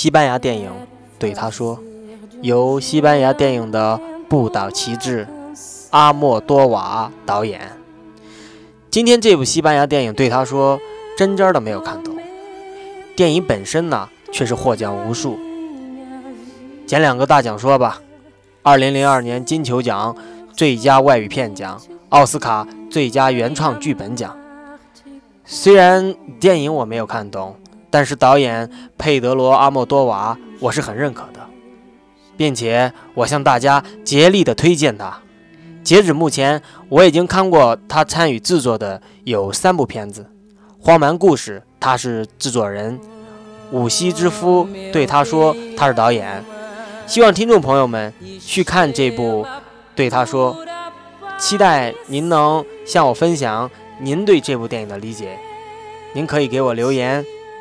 西班牙电影对他说，由西班牙电影的不倒旗帜阿莫多瓦导演。今天这部西班牙电影对他说，真真的没有看懂。电影本身呢，却是获奖无数。捡两个大奖说吧：二零零二年金球奖最佳外语片奖，奥斯卡最佳原创剧本奖。虽然电影我没有看懂。但是导演佩德罗·阿莫多瓦，我是很认可的，并且我向大家竭力的推荐他。截止目前，我已经看过他参与制作的有三部片子，《荒蛮故事》他是制作人，《五溪之夫》对他说他是导演。希望听众朋友们去看这部，对他说，期待您能向我分享您对这部电影的理解。您可以给我留言。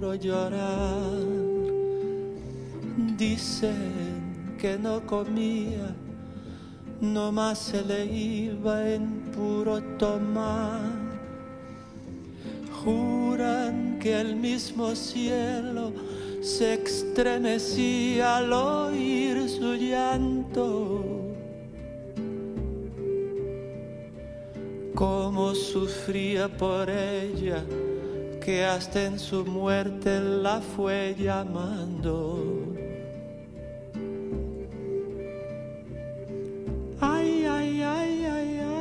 llorar. Dicen que no comía, no más se le iba en puro tomar. Juran que el mismo cielo se estremecía al oír su llanto. Cómo sufría por ella que hasta en su muerte la fue llamando. Ay, ay, ay, ay, ay.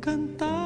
Cantaba.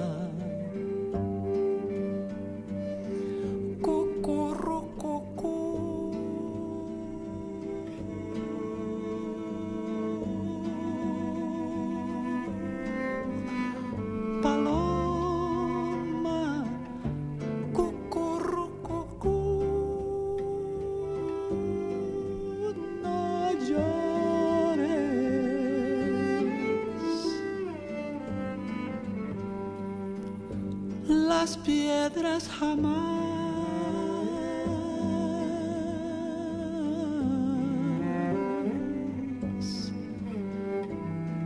Las piedras jamás.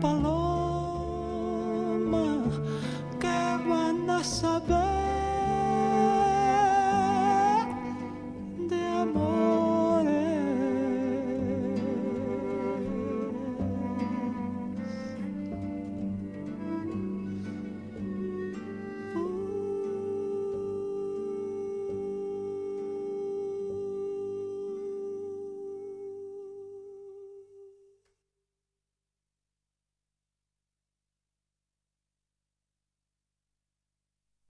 Paloma,